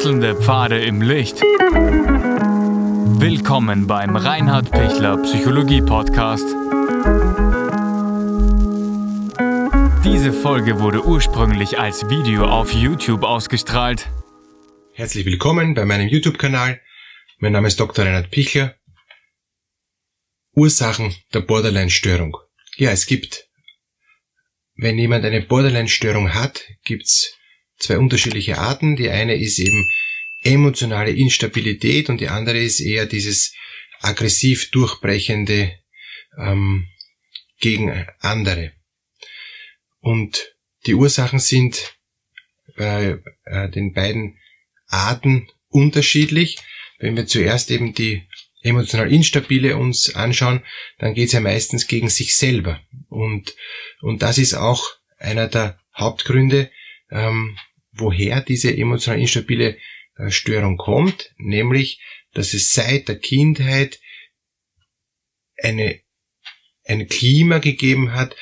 Wechselnde Pfade im Licht. Willkommen beim Reinhard Pichler Psychologie Podcast. Diese Folge wurde ursprünglich als Video auf YouTube ausgestrahlt. Herzlich willkommen bei meinem YouTube-Kanal. Mein Name ist Dr. Reinhard Pichler. Ursachen der Borderline-Störung. Ja, es gibt, wenn jemand eine Borderline-Störung hat, gibt's zwei unterschiedliche Arten. Die eine ist eben emotionale Instabilität und die andere ist eher dieses aggressiv durchbrechende ähm, gegen andere. Und die Ursachen sind bei äh, den beiden Arten unterschiedlich. Wenn wir zuerst eben die emotional instabile uns anschauen, dann geht es ja meistens gegen sich selber. Und, und das ist auch einer der Hauptgründe, ähm, woher diese emotional instabile äh, Störung kommt, nämlich, dass es seit der Kindheit eine, ein Klima gegeben hat,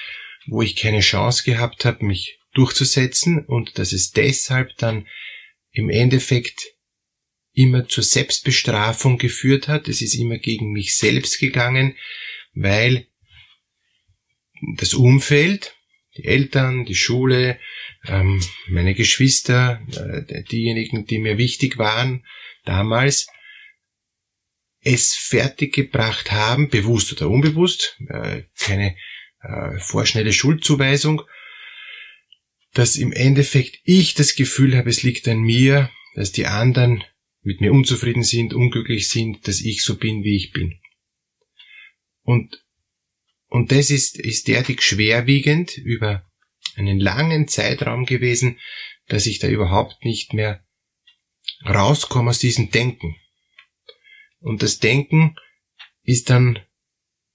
wo ich keine Chance gehabt habe, mich durchzusetzen und dass es deshalb dann im Endeffekt immer zur Selbstbestrafung geführt hat. Es ist immer gegen mich selbst gegangen, weil das Umfeld, die Eltern, die Schule, ähm, meine Geschwister, äh, diejenigen, die mir wichtig waren damals, es fertiggebracht haben, bewusst oder unbewusst, äh, keine äh, vorschnelle Schuldzuweisung, dass im Endeffekt ich das Gefühl habe, es liegt an mir, dass die anderen mit mir unzufrieden sind, unglücklich sind, dass ich so bin, wie ich bin. Und, und das ist, ist derartig schwerwiegend über einen langen Zeitraum gewesen, dass ich da überhaupt nicht mehr rauskomme aus diesem Denken. Und das Denken ist dann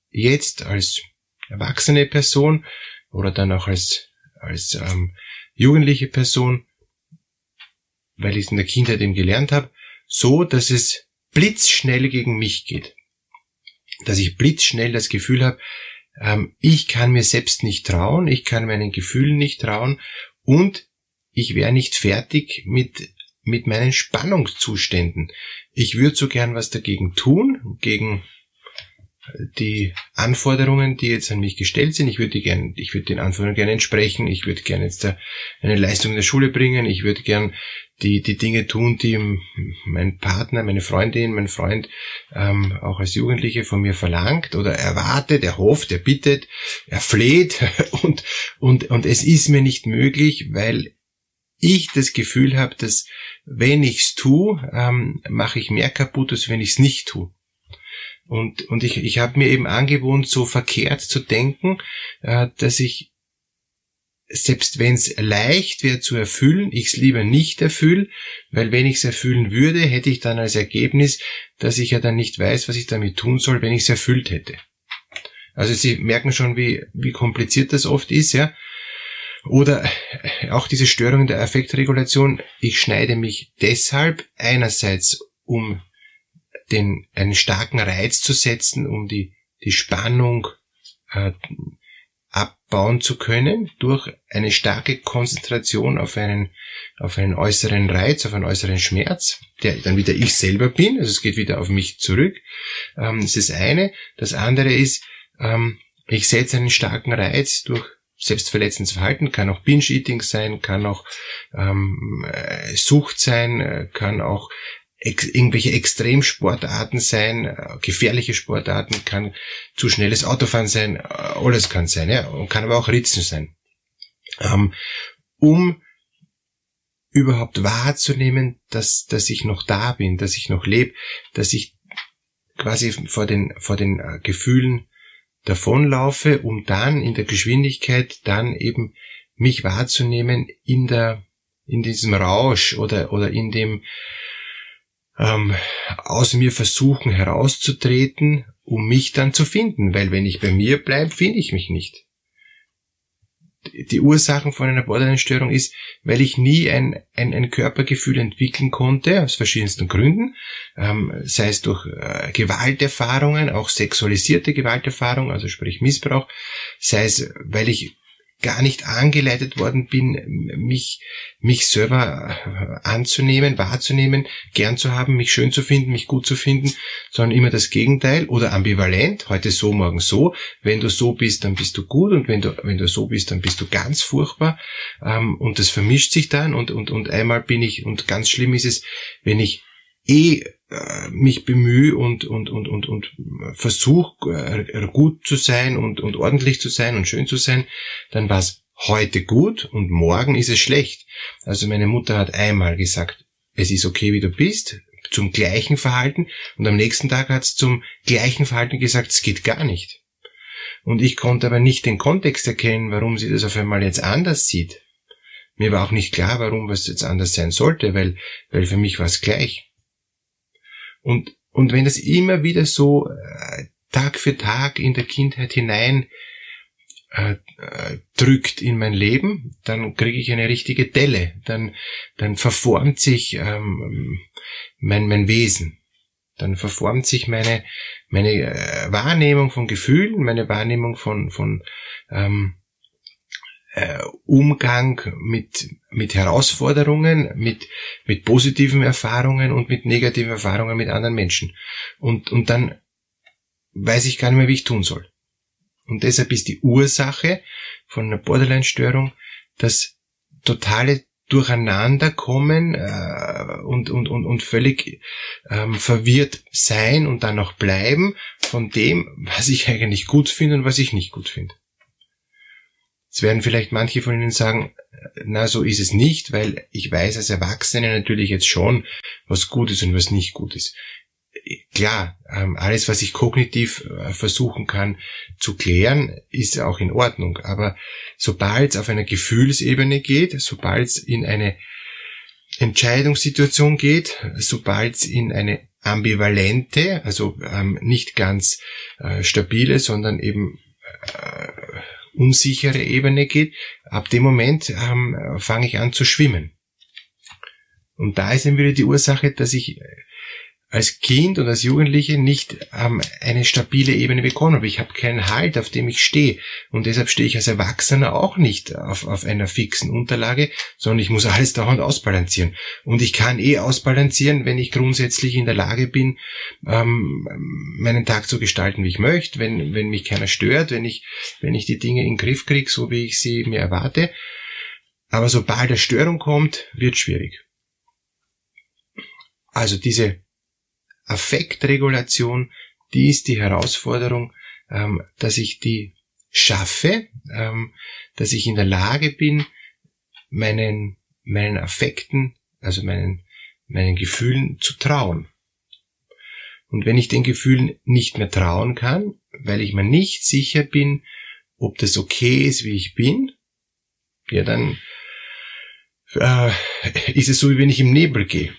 jetzt als erwachsene Person oder dann auch als, als ähm, jugendliche Person, weil ich es in der Kindheit eben gelernt habe, so, dass es blitzschnell gegen mich geht. Dass ich blitzschnell das Gefühl habe, ähm, ich kann mir selbst nicht trauen, ich kann meinen Gefühlen nicht trauen und ich wäre nicht fertig mit, mit meinen Spannungszuständen. Ich würde so gern was dagegen tun, gegen die Anforderungen, die jetzt an mich gestellt sind. Ich würde gern, ich würde den Anforderungen gerne entsprechen. Ich würde gerne jetzt eine Leistung in der Schule bringen. Ich würde gern die, die Dinge tun, die mein Partner, meine Freundin, mein Freund ähm, auch als Jugendliche von mir verlangt oder erwartet, er hofft, er bittet, er fleht und, und, und es ist mir nicht möglich, weil ich das Gefühl habe, dass wenn ich's tue, ähm, mache ich mehr kaputt, als wenn ich's nicht tue. Und, und ich, ich habe mir eben angewohnt, so verkehrt zu denken, äh, dass ich selbst wenn es leicht wäre zu erfüllen, ich es lieber nicht erfülle, weil wenn ich es erfüllen würde, hätte ich dann als Ergebnis, dass ich ja dann nicht weiß, was ich damit tun soll, wenn ich es erfüllt hätte. Also Sie merken schon, wie, wie kompliziert das oft ist, ja. Oder auch diese Störung der Affektregulation. Ich schneide mich deshalb einerseits, um den, einen starken Reiz zu setzen, um die, die Spannung äh, abbauen zu können durch eine starke Konzentration auf einen, auf einen äußeren Reiz, auf einen äußeren Schmerz, der dann wieder ich selber bin, also es geht wieder auf mich zurück. Ähm, das ist das eine. Das andere ist, ähm, ich setze einen starken Reiz durch selbstverletzendes Verhalten, kann auch Binge-Eating sein, kann auch ähm, äh, Sucht sein, äh, kann auch ex irgendwelche Extremsportarten sein, äh, gefährliche Sportarten, kann zu schnelles Autofahren sein, äh, alles kann sein, ja, und kann aber auch Ritzen sein. Ähm, um überhaupt wahrzunehmen, dass, dass ich noch da bin, dass ich noch lebe, dass ich quasi vor den, vor den äh, Gefühlen davonlaufe, um dann in der Geschwindigkeit dann eben mich wahrzunehmen in der, in diesem Rausch oder, oder in dem, ähm, aus mir versuchen herauszutreten, um mich dann zu finden, weil wenn ich bei mir bleibe, finde ich mich nicht. Die Ursachen von einer Borderline-Störung ist, weil ich nie ein, ein, ein Körpergefühl entwickeln konnte, aus verschiedensten Gründen, ähm, sei es durch äh, Gewalterfahrungen, auch sexualisierte Gewalterfahrungen, also sprich Missbrauch, sei es, weil ich gar nicht angeleitet worden bin, mich, mich selber anzunehmen, wahrzunehmen, gern zu haben, mich schön zu finden, mich gut zu finden, sondern immer das Gegenteil oder ambivalent, heute so, morgen so. Wenn du so bist, dann bist du gut und wenn du, wenn du so bist, dann bist du ganz furchtbar. Ähm, und das vermischt sich dann und, und, und einmal bin ich, und ganz schlimm ist es, wenn ich eh äh, mich bemühe und, und, und, und, und versuche äh, gut zu sein und, und ordentlich zu sein und schön zu sein, dann war es heute gut und morgen ist es schlecht. Also meine Mutter hat einmal gesagt, es ist okay, wie du bist, zum gleichen Verhalten und am nächsten Tag hat es zum gleichen Verhalten gesagt, es geht gar nicht. Und ich konnte aber nicht den Kontext erkennen, warum sie das auf einmal jetzt anders sieht. Mir war auch nicht klar, warum es jetzt anders sein sollte, weil, weil für mich war es gleich. Und, und wenn das immer wieder so äh, Tag für Tag in der Kindheit hinein äh, äh, drückt in mein Leben, dann kriege ich eine richtige Delle, dann, dann verformt sich ähm, mein, mein Wesen, dann verformt sich meine, meine äh, Wahrnehmung von Gefühlen, meine Wahrnehmung von, von ähm, äh, Umgang mit, mit Herausforderungen, mit, mit positiven Erfahrungen und mit negativen Erfahrungen mit anderen Menschen. Und, und dann weiß ich gar nicht mehr, wie ich tun soll. Und deshalb ist die Ursache von einer Borderline-Störung das totale Durcheinanderkommen äh, und, und, und, und völlig ähm, verwirrt sein und dann auch bleiben von dem, was ich eigentlich gut finde und was ich nicht gut finde. Jetzt werden vielleicht manche von Ihnen sagen, na, so ist es nicht, weil ich weiß als Erwachsene natürlich jetzt schon, was gut ist und was nicht gut ist. Klar, ähm, alles, was ich kognitiv äh, versuchen kann zu klären, ist auch in Ordnung. Aber sobald es auf einer Gefühlsebene geht, sobald es in eine Entscheidungssituation geht, sobald es in eine ambivalente, also ähm, nicht ganz äh, stabile, sondern eben äh, unsichere Ebene geht, ab dem Moment ähm, fange ich an zu schwimmen. Und da ist dann wieder die Ursache, dass ich als Kind und als Jugendliche nicht ähm, eine stabile Ebene bekommen habe. Ich habe keinen Halt, auf dem ich stehe. Und deshalb stehe ich als Erwachsener auch nicht auf, auf einer fixen Unterlage, sondern ich muss alles dauernd ausbalancieren. Und ich kann eh ausbalancieren, wenn ich grundsätzlich in der Lage bin, ähm, meinen Tag zu gestalten, wie ich möchte, wenn, wenn mich keiner stört, wenn ich, wenn ich die Dinge in den Griff kriege, so wie ich sie mir erwarte. Aber sobald eine Störung kommt, wird schwierig. Also diese Affektregulation, die ist die Herausforderung, ähm, dass ich die schaffe, ähm, dass ich in der Lage bin, meinen, meinen Affekten, also meinen, meinen Gefühlen zu trauen. Und wenn ich den Gefühlen nicht mehr trauen kann, weil ich mir nicht sicher bin, ob das okay ist, wie ich bin, ja, dann äh, ist es so, wie wenn ich im Nebel gehe.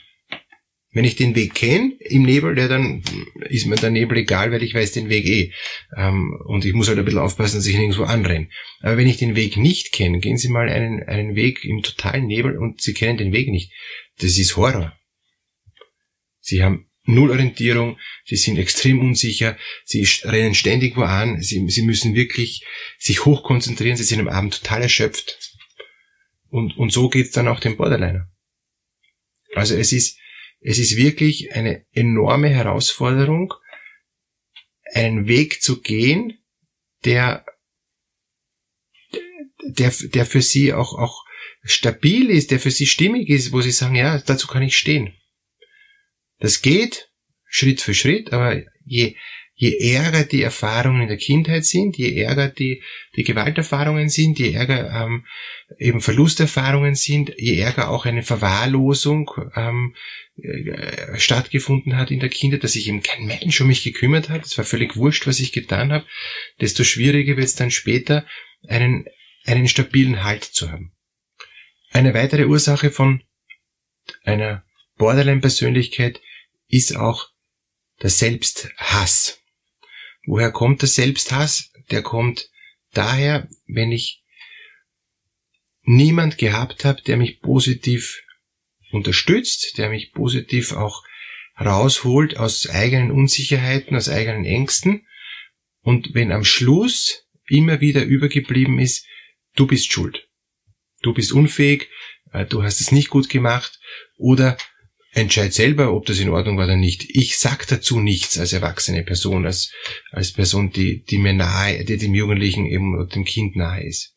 Wenn ich den Weg kenne im Nebel, ja, dann ist mir der Nebel egal, weil ich weiß den Weg eh. Ähm, und ich muss halt ein bisschen aufpassen, dass ich nirgendwo anrenne. Aber wenn ich den Weg nicht kenne, gehen Sie mal einen, einen Weg im totalen Nebel und Sie kennen den Weg nicht. Das ist Horror. Sie haben null Orientierung, sie sind extrem unsicher, sie rennen ständig wo an, sie, sie müssen wirklich sich hochkonzentrieren, sie sind am Abend total erschöpft. Und, und so geht's dann auch dem Borderliner. Also es ist, es ist wirklich eine enorme Herausforderung, einen Weg zu gehen, der, der, der für sie auch, auch stabil ist, der für sie stimmig ist, wo sie sagen, ja, dazu kann ich stehen. Das geht Schritt für Schritt, aber je, je ärger die Erfahrungen in der Kindheit sind, je ärger die, die Gewalterfahrungen sind, je ärger ähm, eben Verlusterfahrungen sind, je ärger auch eine Verwahrlosung ähm, äh, stattgefunden hat in der Kindheit, dass sich eben kein Mensch um mich gekümmert hat, es war völlig wurscht, was ich getan habe, desto schwieriger wird es dann später, einen, einen stabilen Halt zu haben. Eine weitere Ursache von einer Borderline-Persönlichkeit ist auch der Selbsthass. Woher kommt der Selbsthass? Der kommt daher, wenn ich niemand gehabt habe, der mich positiv unterstützt, der mich positiv auch rausholt aus eigenen Unsicherheiten, aus eigenen Ängsten. Und wenn am Schluss immer wieder übergeblieben ist, du bist schuld. Du bist unfähig, äh, du hast es nicht gut gemacht oder entscheid selber, ob das in Ordnung war oder nicht. Ich sag dazu nichts als erwachsene Person, als, als Person, die, die mir nahe, die dem Jugendlichen eben oder dem Kind nahe ist.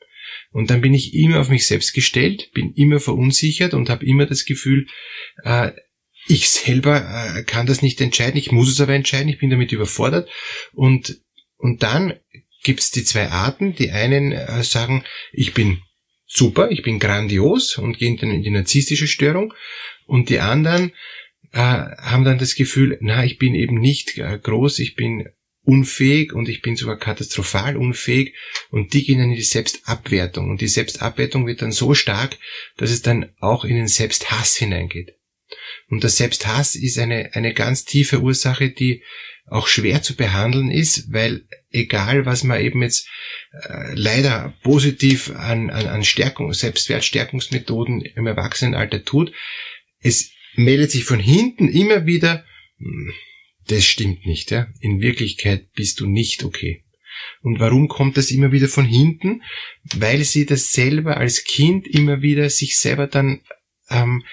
Und dann bin ich immer auf mich selbst gestellt, bin immer verunsichert und habe immer das Gefühl, äh, ich selber äh, kann das nicht entscheiden, ich muss es aber entscheiden, ich bin damit überfordert. Und, und dann gibt's die zwei Arten. Die einen äh, sagen, ich bin super, ich bin grandios und gehen dann in die narzisstische Störung. Und die anderen äh, haben dann das Gefühl, na, ich bin eben nicht äh, groß, ich bin unfähig und ich bin sogar katastrophal unfähig und die gehen dann in die Selbstabwertung und die Selbstabwertung wird dann so stark, dass es dann auch in den Selbsthass hineingeht. Und der Selbsthass ist eine, eine ganz tiefe Ursache, die auch schwer zu behandeln ist, weil egal was man eben jetzt äh, leider positiv an, an, an Stärkung, Selbstwertstärkungsmethoden im Erwachsenenalter tut, es meldet sich von hinten immer wieder, hm, das stimmt nicht, ja. In Wirklichkeit bist du nicht okay. Und warum kommt das immer wieder von hinten? Weil sie das selber als Kind immer wieder sich selber dann ähm,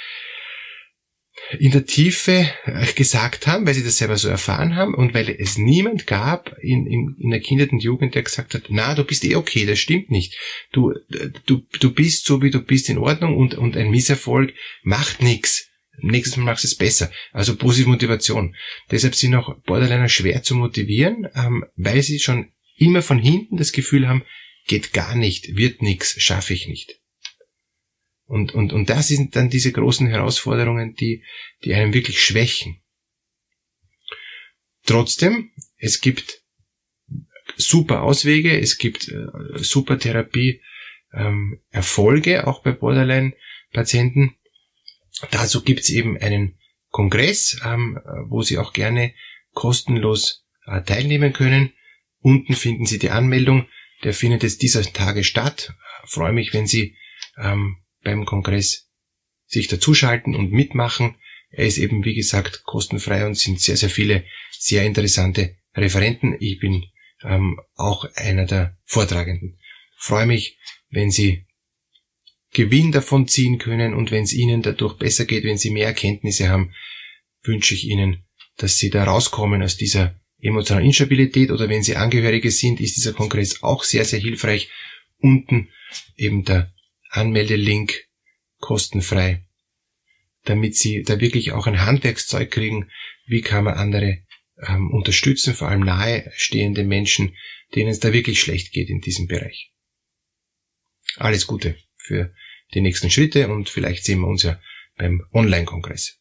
in der Tiefe äh, gesagt haben, weil sie das selber so erfahren haben und weil es niemand gab in, in, in der Kindheit und Jugend, der gesagt hat, na, du bist eh okay, das stimmt nicht. Du, du, du bist so, wie du bist, in Ordnung und, und ein Misserfolg macht nichts. Nächstes Mal machst du es besser. Also positive Motivation. Deshalb sind auch Borderliner schwer zu motivieren, ähm, weil sie schon immer von hinten das Gefühl haben, geht gar nicht, wird nichts, schaffe ich nicht. Und, und, und das sind dann diese großen Herausforderungen, die, die einen wirklich schwächen. Trotzdem, es gibt super Auswege, es gibt äh, super Therapie, ähm, Erfolge auch bei Borderline-Patienten. Dazu gibt's eben einen Kongress, ähm, wo Sie auch gerne kostenlos äh, teilnehmen können. Unten finden Sie die Anmeldung. Der findet jetzt dieser Tage statt. Freue mich, wenn Sie ähm, beim Kongress sich dazuschalten und mitmachen. Er ist eben, wie gesagt, kostenfrei und sind sehr, sehr viele sehr interessante Referenten. Ich bin ähm, auch einer der Vortragenden. freue mich, wenn Sie Gewinn davon ziehen können und wenn es Ihnen dadurch besser geht, wenn Sie mehr Erkenntnisse haben, wünsche ich Ihnen, dass Sie da rauskommen aus dieser emotionalen Instabilität oder wenn Sie Angehörige sind, ist dieser Kongress auch sehr, sehr hilfreich. Unten eben der Anmeldelink kostenfrei, damit Sie da wirklich auch ein Handwerkszeug kriegen, wie kann man andere ähm, unterstützen, vor allem nahestehende Menschen, denen es da wirklich schlecht geht in diesem Bereich. Alles Gute für die nächsten Schritte und vielleicht sehen wir uns ja beim Online-Kongress.